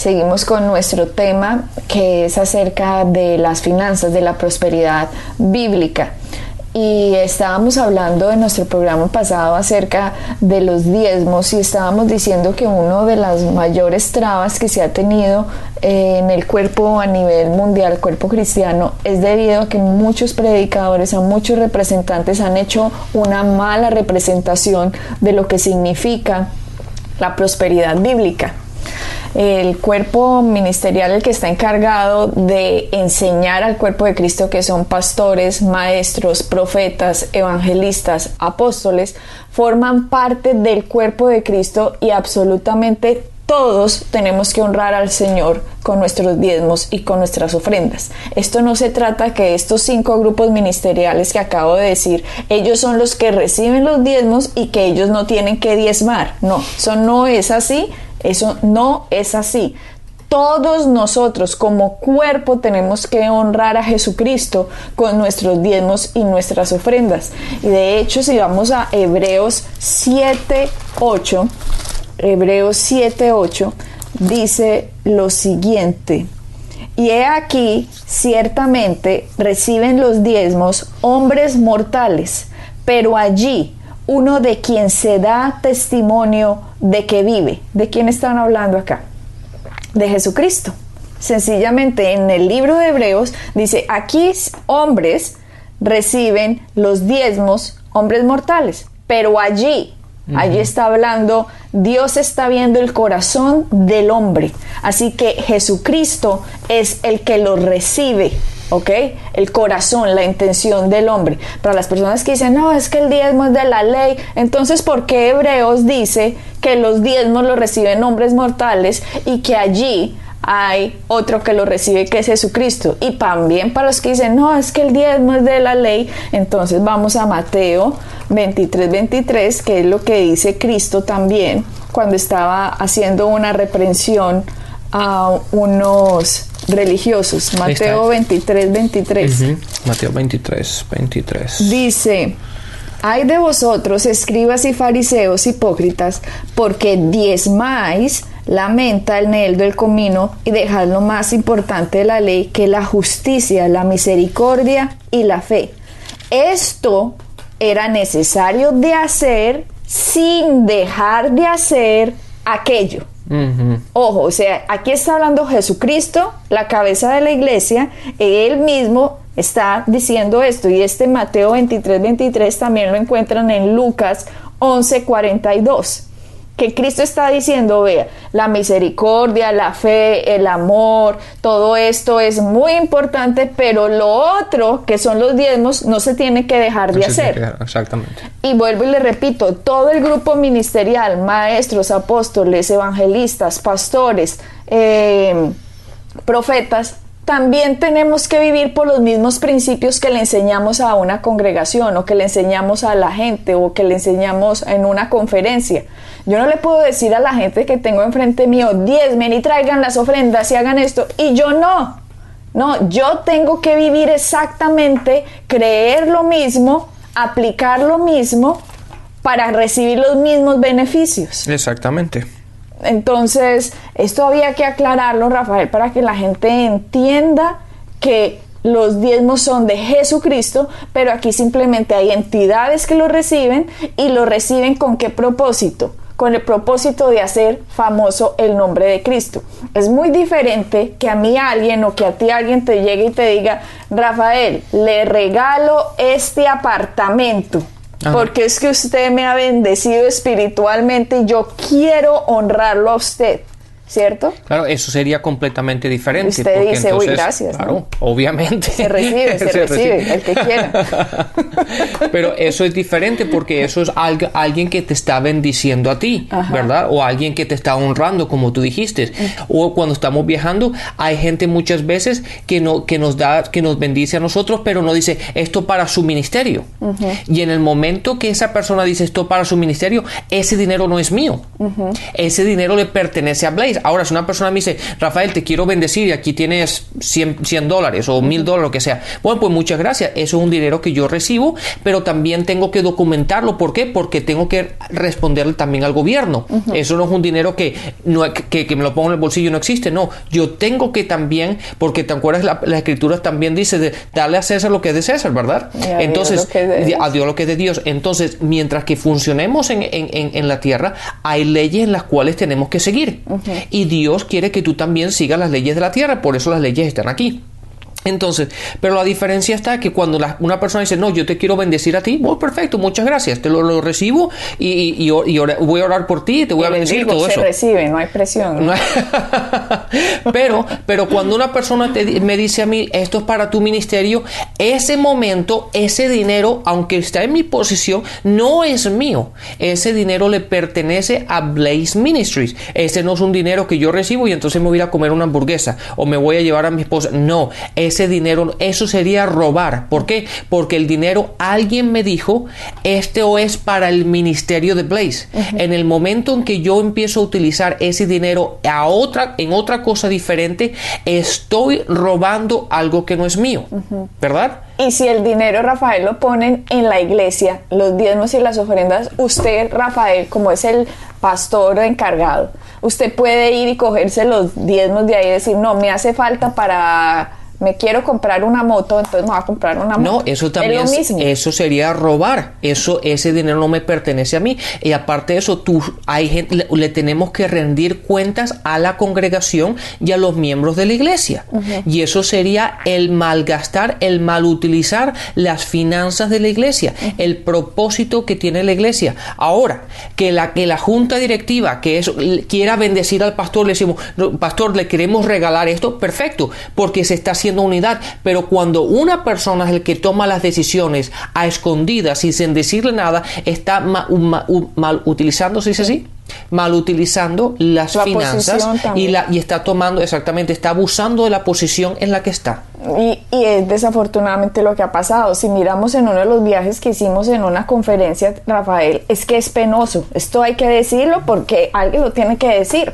Seguimos con nuestro tema que es acerca de las finanzas, de la prosperidad bíblica. Y estábamos hablando en nuestro programa pasado acerca de los diezmos y estábamos diciendo que una de las mayores trabas que se ha tenido eh, en el cuerpo a nivel mundial, cuerpo cristiano, es debido a que muchos predicadores, a muchos representantes han hecho una mala representación de lo que significa la prosperidad bíblica el cuerpo ministerial el que está encargado de enseñar al cuerpo de Cristo que son pastores, maestros, profetas, evangelistas, apóstoles, forman parte del cuerpo de Cristo y absolutamente todos tenemos que honrar al Señor con nuestros diezmos y con nuestras ofrendas. Esto no se trata que estos cinco grupos ministeriales que acabo de decir, ellos son los que reciben los diezmos y que ellos no tienen que diezmar. No, eso no es así eso no es así. Todos nosotros como cuerpo tenemos que honrar a Jesucristo con nuestros diezmos y nuestras ofrendas. Y de hecho, si vamos a Hebreos 7.8, Hebreos 7.8 dice lo siguiente. Y he aquí, ciertamente reciben los diezmos hombres mortales, pero allí uno de quien se da testimonio de que vive. ¿De quién están hablando acá? De Jesucristo. Sencillamente en el libro de Hebreos dice, aquí hombres reciben los diezmos, hombres mortales, pero allí, allí está hablando, Dios está viendo el corazón del hombre. Así que Jesucristo es el que lo recibe ¿ok? El corazón, la intención del hombre. Para las personas que dicen, no, es que el diezmo es de la ley, entonces, ¿por qué Hebreos dice que los diezmos los reciben hombres mortales y que allí hay otro que lo recibe que es Jesucristo? Y también para los que dicen, no, es que el diezmo es de la ley, entonces vamos a Mateo 23, 23, que es lo que dice Cristo también cuando estaba haciendo una reprensión a unos religiosos. Mateo 23, 23. Mateo 23, 23. Dice, hay de vosotros, escribas y fariseos hipócritas, porque diezmáis la menta, el neldo, el comino, y dejad lo más importante de la ley, que la justicia, la misericordia y la fe. Esto era necesario de hacer sin dejar de hacer aquello. Ojo, o sea, aquí está hablando Jesucristo, la cabeza de la iglesia, él mismo está diciendo esto y este Mateo 23, 23 también lo encuentran en Lucas 11, 42 que Cristo está diciendo, vea, la misericordia, la fe, el amor, todo esto es muy importante, pero lo otro, que son los diezmos, no se tiene que dejar de hacer. exactamente. Y vuelvo y le repito, todo el grupo ministerial, maestros, apóstoles, evangelistas, pastores, eh, profetas, también tenemos que vivir por los mismos principios que le enseñamos a una congregación o que le enseñamos a la gente o que le enseñamos en una conferencia. Yo no le puedo decir a la gente que tengo enfrente mío, diezmen y traigan las ofrendas y hagan esto, y yo no. No, yo tengo que vivir exactamente, creer lo mismo, aplicar lo mismo para recibir los mismos beneficios. Exactamente. Entonces, esto había que aclararlo, Rafael, para que la gente entienda que los diezmos son de Jesucristo, pero aquí simplemente hay entidades que lo reciben y lo reciben con qué propósito? con el propósito de hacer famoso el nombre de Cristo. Es muy diferente que a mí alguien o que a ti alguien te llegue y te diga, Rafael, le regalo este apartamento. Porque es que usted me ha bendecido espiritualmente y yo quiero honrarlo a usted. ¿Cierto? Claro, eso sería completamente diferente. Usted porque dice, uy, gracias, Claro, ¿no? obviamente. Se recibe, se, Se recibe, el que quiera. Pero eso es diferente porque eso es algo- alguien que te está bendiciendo a ti, Ajá. ¿verdad? O alguien que te está honrando, como tú dijiste. O cuando estamos viajando, hay gente muchas veces que, no, que nos da, que nos bendice a nosotros, pero no dice esto para su ministerio. Y en el momento que esa persona dice esto para su ministerio, ese dinero no es mío. Ese dinero le pertenece a Blaze. Ahora, si una persona me dice, Rafael, te quiero bendecir y aquí tienes 100, 100 dólares o 1000 dólares, lo que sea. Bueno, pues muchas gracias. Eso es un dinero que yo recibo, pero también tengo que documentarlo. ¿Por qué? Porque tengo que responderle también al gobierno. Eso no es un dinero que, no, que, que me lo pongo en el bolsillo y no existe. No, yo tengo que también, porque te acuerdas, la, la escritura también dice de darle a César lo que es de César, ¿verdad? A Entonces, Dios. a Dios lo que es de Dios. Entonces, mientras que funcionemos en, en- en- en la tierra, hay leyes en las cuales tenemos que seguir. Y Dios quiere que tú también sigas las leyes de la tierra, por eso las leyes están aquí. Entonces, pero la diferencia está que cuando la- una persona dice, no, yo te quiero bendecir a ti, bueno, perfecto, muchas gracias, te lo, lo recibo y, y- voy a orar por ti, te voy a bendecir todo se eso. recibe, no hay presión. No hay- pero, pero cuando una persona te me dice a mí, esto es para tu ministerio, ese momento, ese dinero, aunque está en mi posición, no es mío. Ese dinero le pertenece a Blaze Ministries. Ese no es un dinero que yo recibo y entonces me voy a ir a comer una hamburguesa o me voy a llevar a mi esposa. No, ese dinero, eso sería robar. ¿Por qué? Porque el dinero, alguien me dijo, esto es para el ministerio de Blaze. En el momento en que yo empiezo a utilizar ese dinero a otra, en otra cosa diferente, estoy robando algo que no es mío. ¿Verdad? Y si el dinero, Rafael, lo ponen en la iglesia, los diezmos y las ofrendas, usted, Rafael, como es el pastor encargado, usted puede ir y cogerse los diezmos de ahí y decir, no, me hace falta para, me quiero comprar una moto, entonces me voy a comprar una moto. No, eso también es lo es- mismo. eso sería robar. Eso ese dinero no me pertenece a mí. Y aparte de eso, tú hay gente le, le tenemos que rendir cuentas a la congregación y a los miembros de la iglesia. Y eso sería el malgastar, el malutilizar las finanzas de la iglesia, el propósito que tiene la iglesia. Ahora, que la que la junta directiva que eso le- quiera bendecir al pastor, le decimos, "No, pastor, le queremos regalar esto, perfecto, porque se está haciendo unidad. Pero cuando una persona es el que toma las decisiones a escondidas y sin decirle nada, está mal utilizando, ¿se dice así? Mal utilizando las La finanzas y, la, y está tomando, exactamente, está abusando de la posición en la que está. Y, y es desafortunadamente lo que ha pasado. Si miramos en uno de los viajes que hicimos en una conferencia, Rafael, es que es penoso. Esto hay que decirlo porque alguien lo tiene que decir.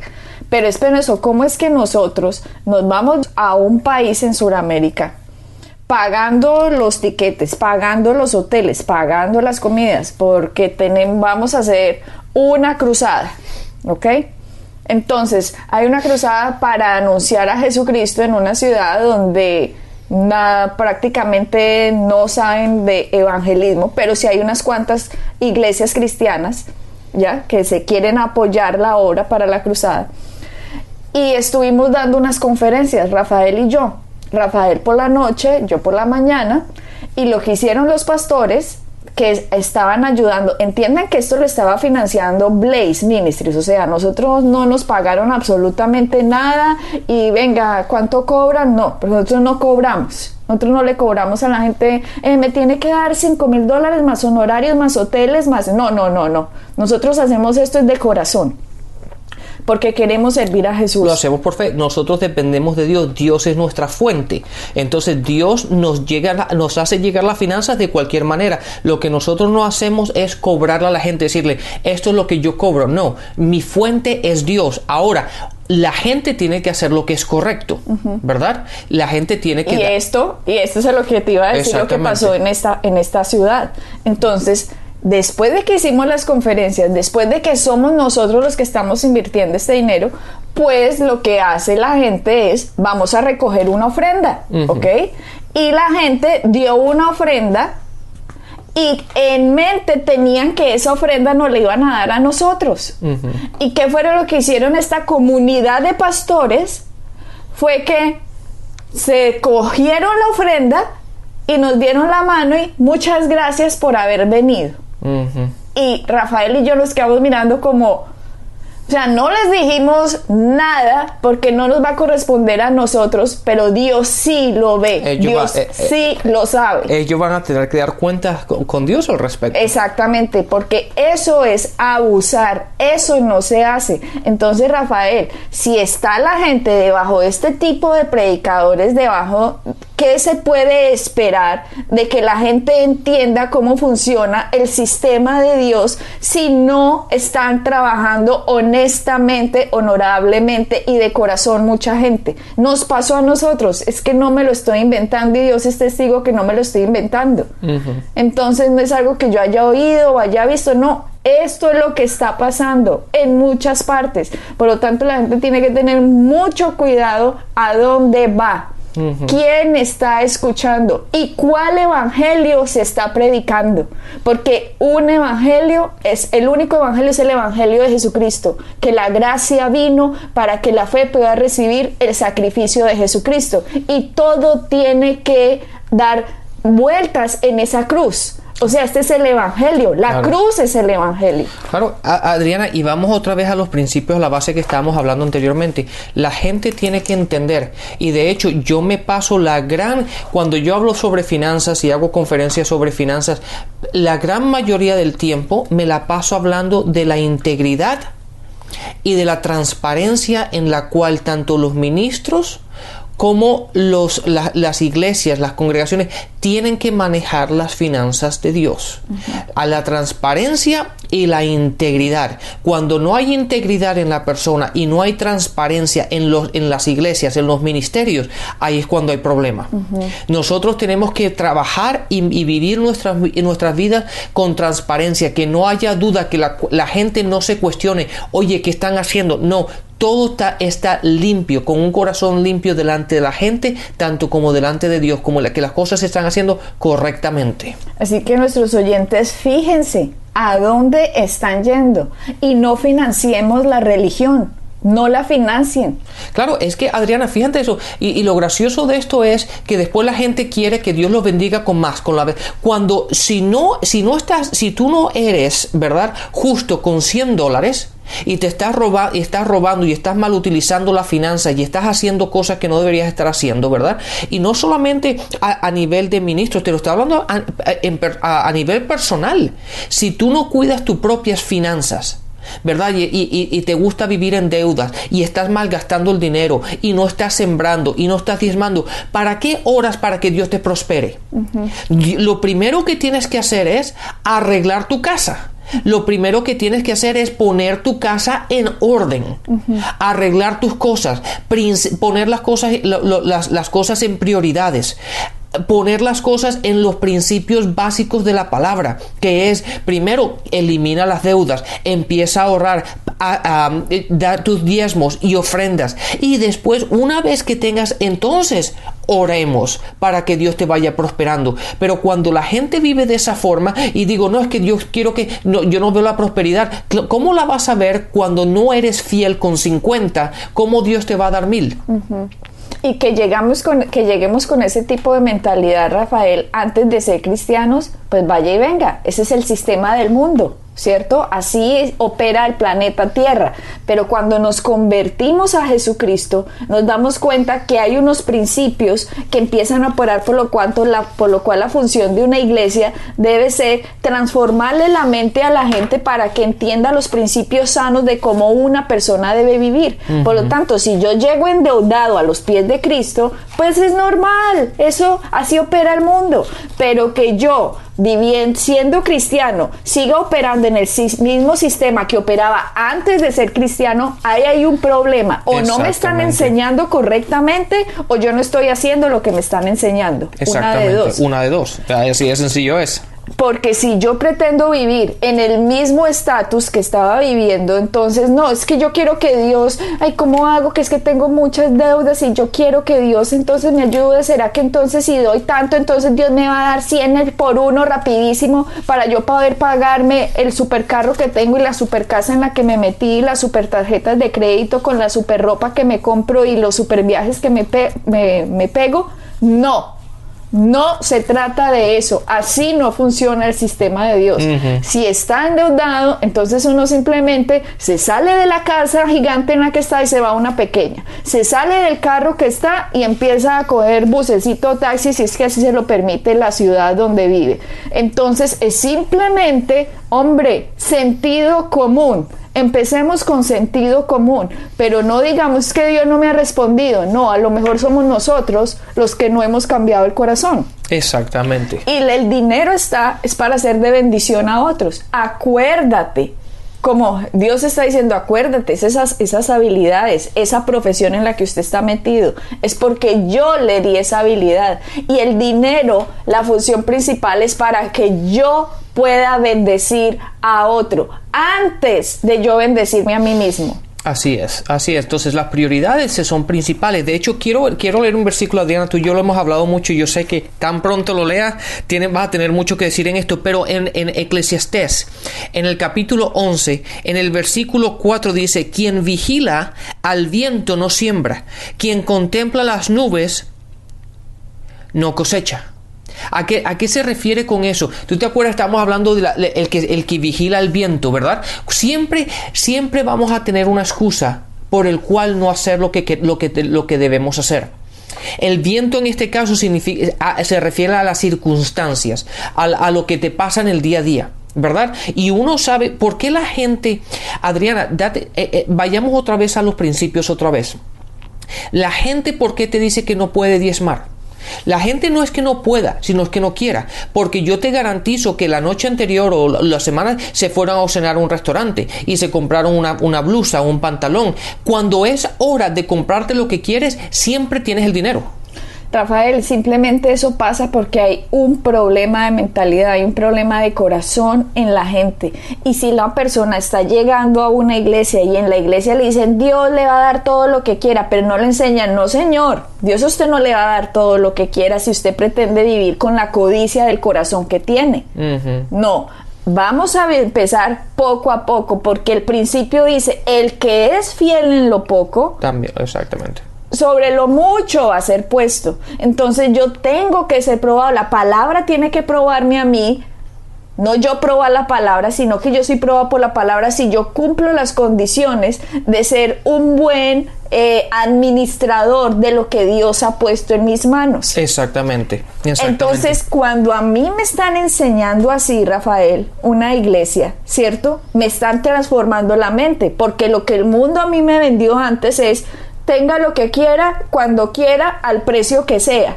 Pero es penoso. ¿Cómo es que nosotros nos vamos a un país en Sudamérica pagando los tiquetes, pagando los hoteles, pagando las comidas, porque tenemos, vamos a hacer una cruzada, ¿ok? Entonces, hay una cruzada para anunciar a Jesucristo en una ciudad donde prácticamente no saben de evangelismo, pero sí hay unas cuantas iglesias cristianas, ¿ya? Que se quieren apoyar la obra para la cruzada. Y estuvimos dando unas conferencias, Rafael y yo. Rafael por la noche, yo por la mañana. Y lo que hicieron los pastores que es- estaban ayudando, entiendan que esto lo estaba financiando Blaze Ministries, o sea, nosotros no nos pagaron absolutamente nada y venga, ¿cuánto cobran? No, nosotros no cobramos. Nosotros no le cobramos a la gente, eh, me tiene que dar 5 mil dólares más honorarios, más hoteles, más... No, no, no, no. Nosotros hacemos esto es de corazón, porque queremos servir a Jesús. Lo hacemos por fe. Nosotros dependemos de Dios. Dios es nuestra fuente. Entonces Dios nos llega, nos hace llegar las finanzas de cualquier manera. Lo que nosotros no hacemos es cobrarle a la gente, decirle esto es lo que yo cobro. No, mi fuente es Dios. Ahora la gente tiene que hacer lo que es correcto, ¿verdad? La gente tiene que Y esto, y esto es lo que te iba a decir lo que pasó en esta, en esta ciudad. Entonces, después de que hicimos las conferencias, después de que somos nosotros los que estamos invirtiendo este dinero, pues lo que hace la gente es, vamos a recoger una ofrenda, ¿ok? Y la gente dio una ofrenda y en mente tenían que esa ofrenda nos la iban a dar a nosotros. ¿Y qué fue lo que hicieron esta comunidad de pastores? Fue que se cogieron la ofrenda y nos dieron la mano y muchas gracias por haber venido. Y Rafael y yo nos quedamos mirando como, O sea, no les dijimos nada porque no nos va a corresponder a nosotros, pero Dios sí lo ve. Dios eh, eh, sí lo sabe. Ellos van a tener que dar cuentas con, Dios al respecto. Exactamente, porque eso es abusar, eso no se hace. Entonces, Rafael, si está la gente debajo de este tipo de predicadores, debajo, ¿qué se puede esperar de que la gente entienda cómo funciona el sistema de Dios si no están trabajando honestamente? Honestamente, honorablemente y de corazón mucha gente. Nos pasó a nosotros, es que no me lo estoy inventando y Dios es testigo que no me lo estoy inventando. Entonces no es algo que yo haya oído o haya visto, no, esto es lo que está pasando en muchas partes. Por lo tanto, la gente tiene que tener mucho cuidado a dónde va. ¿Quién está escuchando? ¿Y cuál evangelio se está predicando? Porque un evangelio es el único evangelio es el evangelio de Jesucristo, que la gracia vino para que la fe pueda recibir el sacrificio de Jesucristo y todo tiene que dar vueltas en esa cruz. O sea, este es el Evangelio, la cruz es el Evangelio. Claro, Adriana, y vamos otra vez a los principios, a la base que estábamos hablando anteriormente. La gente tiene que entender, y de hecho yo me paso la gran, cuando yo hablo sobre finanzas y hago conferencias sobre finanzas, la gran mayoría del tiempo me la paso hablando de la integridad y de la transparencia en la cual tanto los ministros cómo los, las iglesias, las congregaciones tienen que manejar las finanzas de Dios. A la transparencia y la integridad. Cuando no hay integridad en la persona y no hay transparencia en, los, en las iglesias, en los ministerios, ahí es cuando hay problema. Nosotros tenemos que trabajar y, vivir nuestras, nuestras vidas con transparencia, que no haya duda, que la, la gente no se cuestione, oye, ¿qué están haciendo? No, todo está, está, limpio, con un corazón limpio delante de la gente, tanto como delante de Dios, como la, que las cosas se están haciendo correctamente. Así que nuestros oyentes, fíjense a dónde están yendo y no financiemos la religión. No la financien. Claro, es que Adriana, fíjate eso. Y, lo gracioso de esto es que después la gente quiere que Dios los bendiga con más, con la Cuando si no, si no estás, si tú no eres, ¿verdad? Justo con 100 dólares, y te estás, y estás robando y estás mal utilizando la finanza y estás haciendo cosas que no deberías estar haciendo, ¿verdad? Y no solamente a, nivel de ministros, te lo estoy hablando a, nivel personal. Si tú no cuidas tus propias finanzas, ¿verdad? Y, te gusta vivir en deudas y estás malgastando el dinero y no estás sembrando y no estás diezmando, ¿para qué horas para que Dios te prospere? Lo primero que tienes que hacer es arreglar tu casa. Lo primero que tienes que hacer es poner tu casa en orden, arreglar tus cosas, poner las cosas, las, las cosas en prioridades poner las cosas en los principios básicos de la palabra, que es primero elimina las deudas, empieza a ahorrar, a, dar tus diezmos y ofrendas y después una vez que tengas entonces oremos para que Dios te vaya prosperando. Pero cuando la gente vive de esa forma y digo, no es que Dios quiero que no, yo no veo la prosperidad, ¿cómo la vas a ver cuando no eres fiel con 50? ¿Cómo Dios te va a dar mil? Y que, llegamos con, que lleguemos con ese tipo de mentalidad, Rafael, antes de ser cristianos, pues vaya y venga, ese es el sistema del mundo. ¿Cierto? Así opera el planeta Tierra. Pero cuando nos convertimos a Jesucristo, nos damos cuenta que hay unos principios que empiezan a operar por lo, cuanto la, por lo cual la función de una iglesia debe ser transformarle la mente a la gente para que entienda los principios sanos de cómo una persona debe vivir. Por lo tanto, si yo llego endeudado a los pies de Cristo, pues es normal, eso así opera el mundo. Pero que yo viviendo, siendo cristiano, siga operando en el mismo sistema que operaba antes de ser cristiano, ahí hay un problema. O no me están enseñando correctamente o yo no estoy haciendo lo que me están enseñando. Una de dos. Una de dos. Así de sencillo es. Porque si yo pretendo vivir en el mismo estatus que estaba viviendo, entonces no, es que yo quiero que Dios, ay, ¿cómo hago? Que es que tengo muchas deudas y yo quiero que Dios entonces me ayude. ¿Será que entonces si doy tanto, entonces Dios me va a dar 100 por uno rapidísimo para yo poder pagarme el supercarro que tengo y la super casa en la que me metí, las super tarjetas de crédito con la super ropa que me compro y los super viajes que me, me, me pego? No, No se trata de eso. Así no funciona el sistema de Dios. Si está endeudado, entonces uno simplemente se sale de la casa gigante en la que está y se va a una pequeña. Se sale del carro que está y empieza a coger bucecito, taxi, si es que así se lo permite la ciudad donde vive. Entonces es simplemente, hombre, sentido común empecemos con sentido común, pero no digamos que Dios no me ha respondido, no, a lo mejor somos nosotros los que no hemos cambiado el corazón. Exactamente. Y el dinero está, es para ser de bendición a otros. Acuérdate, como Dios está diciendo, acuérdate, esas, esas habilidades, esa profesión en la que usted está metido, es porque yo le di esa habilidad. Y el dinero, la función principal es para que yo pueda bendecir a otro antes de yo bendecirme a mí mismo. Así es, así es. Entonces las prioridades son principales. De hecho, quiero, quiero leer un versículo, Adriana, tú y yo lo hemos hablado mucho y yo sé que tan pronto lo leas, tiene, vas a tener mucho que decir en esto, pero en, en Eclesiastés, en el capítulo 11, en el versículo 4 dice, quien vigila al viento no siembra, quien contempla las nubes no cosecha. ¿A qué, ¿A qué, se refiere con eso? ¿Tú te acuerdas? Estamos hablando del de el, que, el que vigila el viento, ¿verdad? Siempre, siempre vamos a tener una excusa por el cual no hacer lo que, lo que, lo que debemos hacer. El viento en este caso significa, se refiere a las circunstancias, a, lo que te pasa en el día a día. ¿verdad? Y uno sabe por qué la gente, Adriana, eh, eh, vayamos otra vez a los principios otra vez. La gente, ¿por qué te dice que no puede diezmar? La gente no es que no pueda, sino es que no quiera, porque yo te garantizo que la noche anterior o la semana se fueron a cenar a un restaurante y se compraron una, una blusa o un pantalón. Cuando es hora de comprarte lo que quieres, siempre tienes el dinero. Rafael, simplemente eso pasa porque hay un problema de mentalidad, hay un problema de corazón en la gente. Y si la persona está llegando a una iglesia y en la iglesia le dicen Dios le va a dar todo lo que quiera, pero no le enseñan, no señor, Dios a usted no le va a dar todo lo que quiera si usted pretende vivir con la codicia del corazón que tiene. No, vamos a empezar poco a poco, porque el principio dice, el que es fiel en lo poco, también, exactamente sobre lo mucho a ser puesto. Entonces yo tengo que ser probado. La palabra tiene que probarme a mí. No yo probar la palabra, sino que yo soy probado por la palabra si yo cumplo las condiciones de ser un buen eh, administrador de lo que Dios ha puesto en mis manos. Exactamente, exactamente. Entonces, cuando a mí me están enseñando así, Rafael, una iglesia, ¿cierto? Me están transformando la mente, porque lo que el mundo a mí me vendió antes es tenga lo que quiera, cuando quiera, al precio que sea.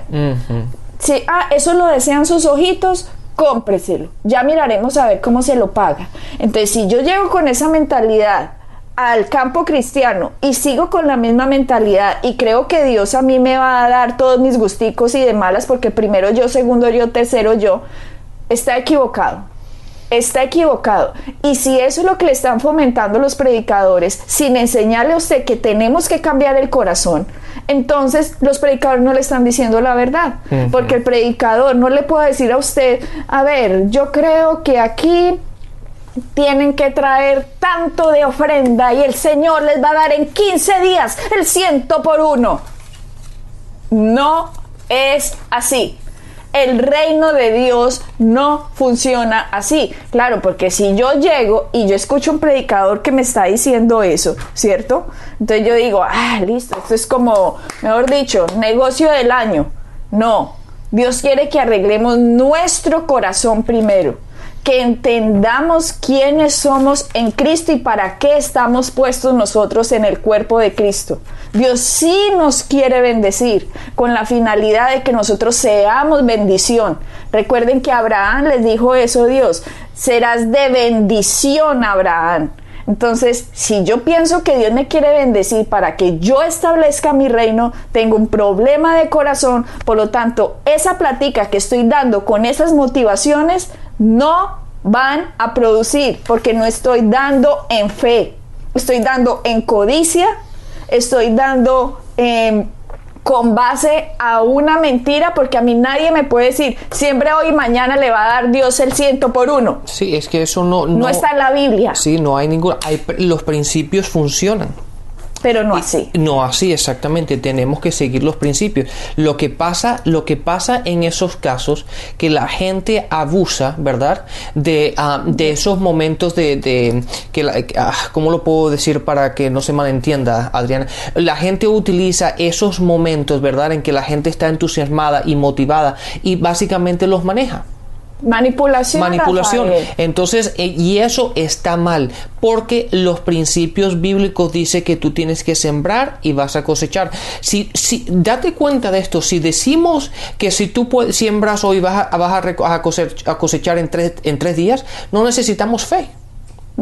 Si, ah, eso lo desean sus ojitos, cómpreselo. Ya miraremos a ver cómo se lo paga. Entonces, si yo llego con esa mentalidad al campo cristiano y sigo con la misma mentalidad y creo que Dios a mí me va a dar todos mis gusticos y de malas porque primero yo, segundo yo, tercero yo, está equivocado está equivocado. Y si eso es lo que le están fomentando los predicadores, sin enseñarle a usted que tenemos que cambiar el corazón, entonces los predicadores no le están diciendo la verdad. Porque el predicador no le puede decir a usted, a ver, yo creo que aquí tienen que traer tanto de ofrenda y el Señor les va a dar en 15 días el ciento por uno. No es así el reino de Dios no funciona así. Claro, porque si yo llego y yo escucho un predicador que me está diciendo eso, ¿cierto? Entonces yo digo, ah, listo, esto es como, mejor dicho, negocio del año. No, Dios quiere que arreglemos nuestro corazón primero que entendamos quiénes somos en Cristo y para qué estamos puestos nosotros en el cuerpo de Cristo. Dios sí nos quiere bendecir con la finalidad de que nosotros seamos bendición. Recuerden que Abraham les dijo eso Dios, serás de bendición Abraham. Entonces, si yo pienso que Dios me quiere bendecir para que yo establezca mi reino, tengo un problema de corazón, por lo tanto, esa plática que estoy dando con esas motivaciones no van a producir porque no estoy dando en fe, estoy dando en codicia, estoy dando con base a una mentira porque a mí nadie me puede decir siempre hoy y mañana le va a dar Dios el ciento por uno. Sí, es que eso no, no, está en la Biblia. Sí, no hay ningún... Hay, los principios funcionan. Pero no así. No así exactamente, tenemos que seguir los principios. Lo que pasa, lo que pasa en esos casos que la gente abusa, ¿verdad? De, ah, de esos momentos de, de que la, ah, ¿cómo lo puedo decir para que no se malentienda, Adriana? La gente utiliza esos momentos, ¿verdad? En que la gente está entusiasmada y motivada y básicamente los maneja. Manipulación. Manipulación. Entonces, eh, y eso está mal, porque los principios bíblicos dicen que tú tienes que sembrar y vas a cosechar. Si, si, date cuenta de esto, si decimos que si tú siembras hoy vas a, vas a, cosechar, a cosechar en tres, en tres días, no necesitamos fe.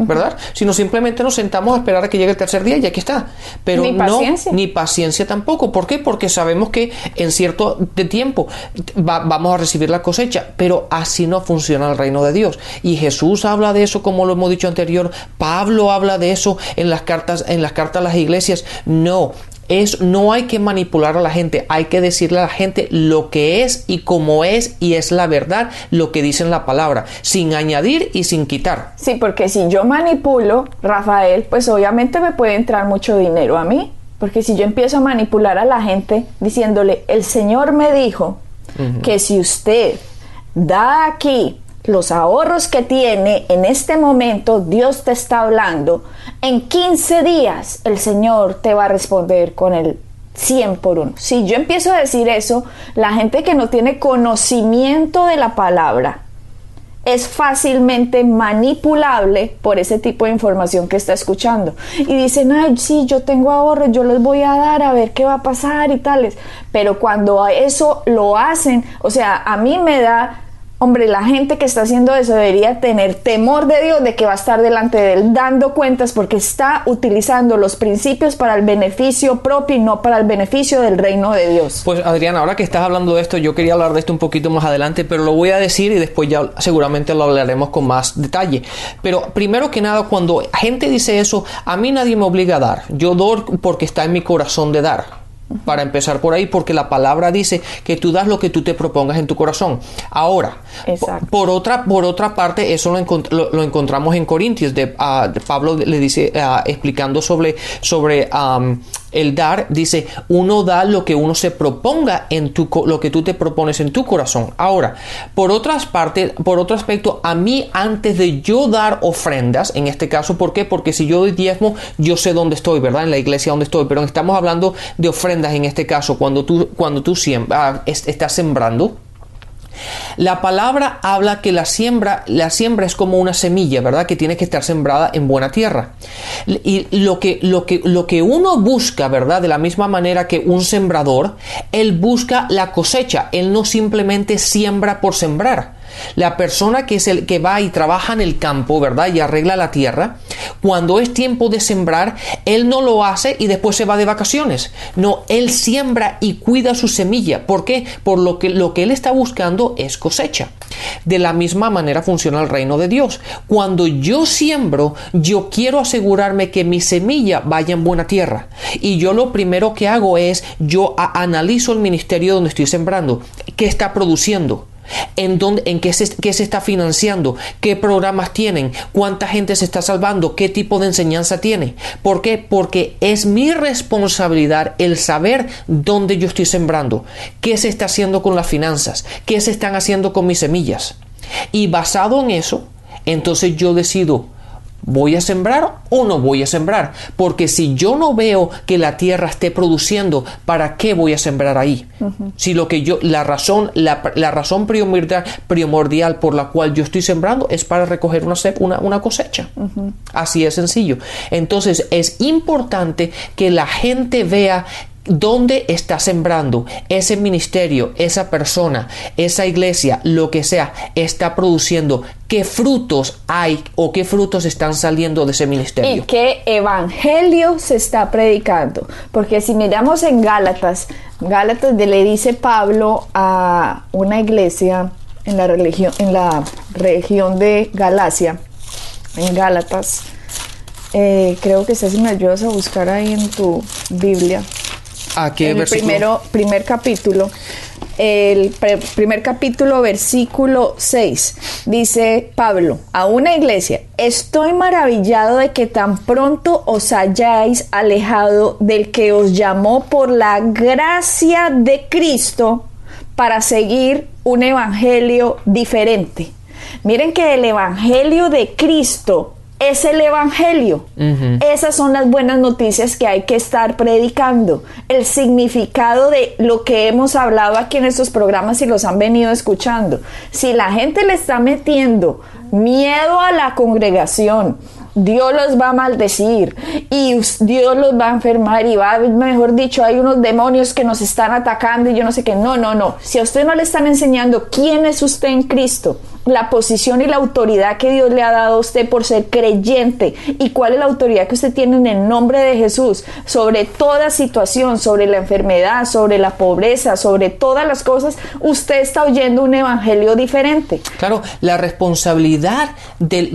¿Verdad? Sino simplemente nos sentamos a esperar a que llegue el tercer día y aquí está. Pero ni no, paciencia. ni paciencia tampoco. ¿Por qué? Porque sabemos que en cierto de tiempo vamos a recibir la cosecha, pero así no funciona el reino de Dios. Y Jesús habla de eso, como lo hemos dicho anterior. Pablo habla de eso en las cartas, en las cartas a las iglesias. No, es no hay que manipular a la gente, hay que decirle a la gente lo que es y cómo es y es la verdad lo que dice en la palabra, sin añadir y sin quitar. Sí, porque si yo manipulo, Rafael, pues obviamente me puede entrar mucho dinero a mí, porque si yo empiezo a manipular a la gente diciéndole, el Señor me dijo uh -huh. que si usted da aquí los ahorros que tiene en este momento, Dios te está hablando, en 15 días el Señor te va a responder con el 100 por uno. Si yo empiezo a decir eso, la gente que no tiene conocimiento de la palabra es fácilmente manipulable por ese tipo de información que está escuchando. Y dicen, ay, sí, yo tengo ahorros, yo les voy a dar a ver qué va a pasar y tales. Pero cuando eso lo hacen, o sea, a mí me da Hombre, la gente que está haciendo eso debería tener temor de Dios de que va a estar delante de él dando cuentas porque está utilizando los principios para el beneficio propio y no para el beneficio del reino de Dios. Pues Adriana, ahora que estás hablando de esto, yo quería hablar de esto un poquito más adelante, pero lo voy a decir y después ya seguramente lo hablaremos con más detalle. Pero primero que nada, cuando gente dice eso, a mí nadie me obliga a dar. Yo doy porque está en mi corazón de dar para empezar por ahí, porque la palabra dice que tú das lo que tú te propongas en tu corazón. Ahora, por otra, por otra parte, eso lo, encont lo, lo encontramos en Corintios, de, uh, de, Pablo le dice, uh, explicando sobre, sobre um, el dar, dice, uno da lo que uno se proponga en tu, lo que tú te propones en tu corazón. Ahora, por otras partes, por otro aspecto, a mí antes de yo dar ofrendas, en este caso, ¿por qué? Porque si yo doy diezmo, yo sé dónde estoy, ¿verdad? En la iglesia donde estoy, pero estamos hablando de ofrendas en este caso, cuando tú, cuando tú siembra, estás sembrando, la palabra habla que la siembra, la siembra es como una semilla, ¿verdad? Que tiene que estar sembrada en buena tierra. Y lo que, lo que, lo que uno busca, ¿verdad? De la misma manera que un sembrador, él busca la cosecha. Él no simplemente siembra por sembrar. La persona que es el que va y trabaja en el campo, ¿verdad? Y arregla la tierra, cuando es tiempo de sembrar, él no lo hace y después se va de vacaciones. No, él siembra y cuida su semilla. ¿Por qué? Por lo que lo que él está buscando es cosecha. De la misma manera funciona el reino de Dios. Cuando yo siembro, yo quiero asegurarme que mi semilla vaya en buena tierra. Y yo lo primero que hago es, yo analizo el ministerio donde estoy sembrando. ¿Qué está produciendo? En dónde, en qué se, qué se, está financiando, qué programas tienen, cuánta gente se está salvando, qué tipo de enseñanza tiene. ¿Por qué? Porque es mi responsabilidad el saber dónde yo estoy sembrando, qué se está haciendo con las finanzas, qué se están haciendo con mis semillas. Y basado en eso, entonces yo decido ¿Voy a sembrar o no voy a sembrar? Porque si yo no veo que la tierra esté produciendo, ¿para qué voy a sembrar ahí? Uh -huh. Si lo que yo, la razón, la, la, razón primordial, primordial por la cual yo estoy sembrando es para recoger una, una, una cosecha. Uh -huh. Así es sencillo. Entonces es importante que la gente vea dónde está sembrando ese ministerio, esa persona, esa iglesia, lo que sea, está produciendo, qué frutos hay o qué frutos están saliendo de ese ministerio. Y qué evangelio se está predicando. Porque si miramos en Gálatas, Gálatas le dice Pablo a una iglesia en la religión, en la región de Galacia, en Gálatas. Eh, creo que si me ayudas a buscar ahí en tu Biblia ¿A qué el versículo? primero, primer capítulo. el primer capítulo, versículo 6. Dice Pablo, a una iglesia, estoy maravillado de que tan pronto os hayáis alejado del que os llamó por la gracia de Cristo para seguir un evangelio diferente. Miren que el evangelio de Cristo es el Evangelio. Esas son las buenas noticias que hay que estar predicando. El significado de lo que hemos hablado aquí en estos programas y los han venido escuchando. Si la gente le está metiendo miedo a la congregación, Dios los va a maldecir y Dios los va a enfermar y va, mejor dicho, hay unos demonios que nos están atacando y yo no sé qué. No, no, no. Si a usted no le están enseñando quién es usted en Cristo, la posición y la autoridad que Dios le ha dado a usted por ser creyente y cuál es la autoridad que usted tiene en el nombre de Jesús sobre toda situación, sobre la enfermedad, sobre la pobreza, sobre todas las cosas, usted está oyendo un evangelio diferente. Claro, la responsabilidad de,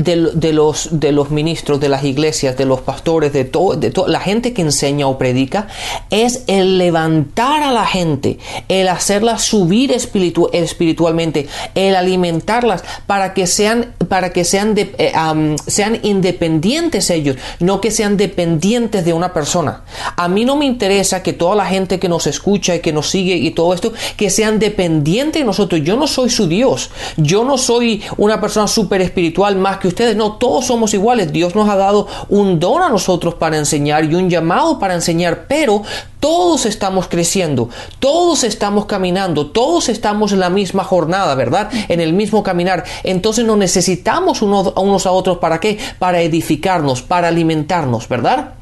los, de los ministros, de las iglesias, de los pastores, de, todo, de toda la gente que enseña o predica, es el levantar a la gente, el hacerla subir espiritualmente, el alimentarlas para que sean, para que sean, eh, sean independientes ellos, no que sean dependientes de una persona. A mí no me interesa que toda la gente que nos escucha y que nos sigue y todo esto, que sean dependientes de nosotros. Yo no soy su Dios. Yo no soy una persona súper espiritual más que ustedes. No, todos somos iguales. Dios nos ha dado un don a nosotros para enseñar y un llamado para enseñar, pero todos estamos creciendo, todos estamos caminando, todos estamos en la misma jornada, ¿verdad? En el mismo caminar. Entonces nos necesitamos unos, unos a otros para qué? Para edificarnos, para alimentarnos, ¿verdad?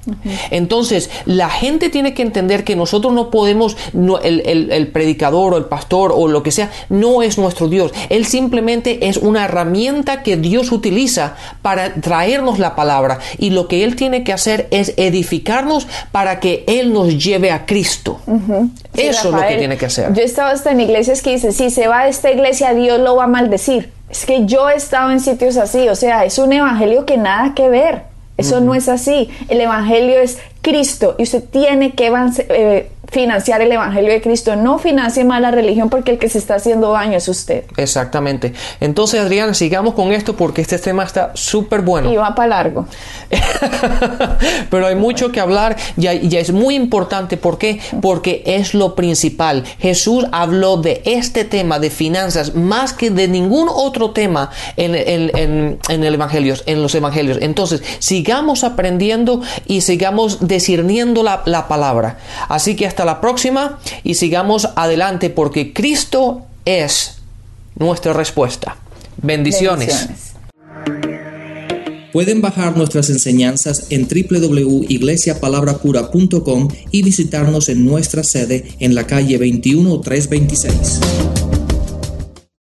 Entonces la gente tiene que entender que nosotros no podemos, el, predicador o el pastor o lo que sea, no es nuestro Dios. Él simplemente es una herramienta que Dios utiliza para traernos la palabra. Y lo que Él tiene que hacer es edificarnos para que Él nos lleve a Cristo. Eso es lo que tiene que hacer. Yo he estado hasta en iglesias que dicen, si se va de esta iglesia, Dios lo va a maldecir. Es que yo he estado en sitios así, o sea, es un evangelio que nada que ver. Eso no es así. El evangelio es Cristo y usted tiene que eh, financiar el Evangelio de Cristo. No financie más la religión porque el que se está haciendo daño es usted. Exactamente. Entonces, Adrián, sigamos con esto porque este tema está súper bueno. Y va para largo. Pero hay mucho que hablar y, ya es muy importante. ¿Por qué? Porque es lo principal. Jesús habló de este tema de finanzas más que de ningún otro tema en, el Evangelio, en los Evangelios. Entonces, sigamos aprendiendo y sigamos discerniendo la, la palabra. Así que hasta la próxima y sigamos adelante porque Cristo es nuestra respuesta. Bendiciones. Pueden bajar nuestras enseñanzas en www.iglesiapalabracura.com y visitarnos en nuestra sede en la calle 21326.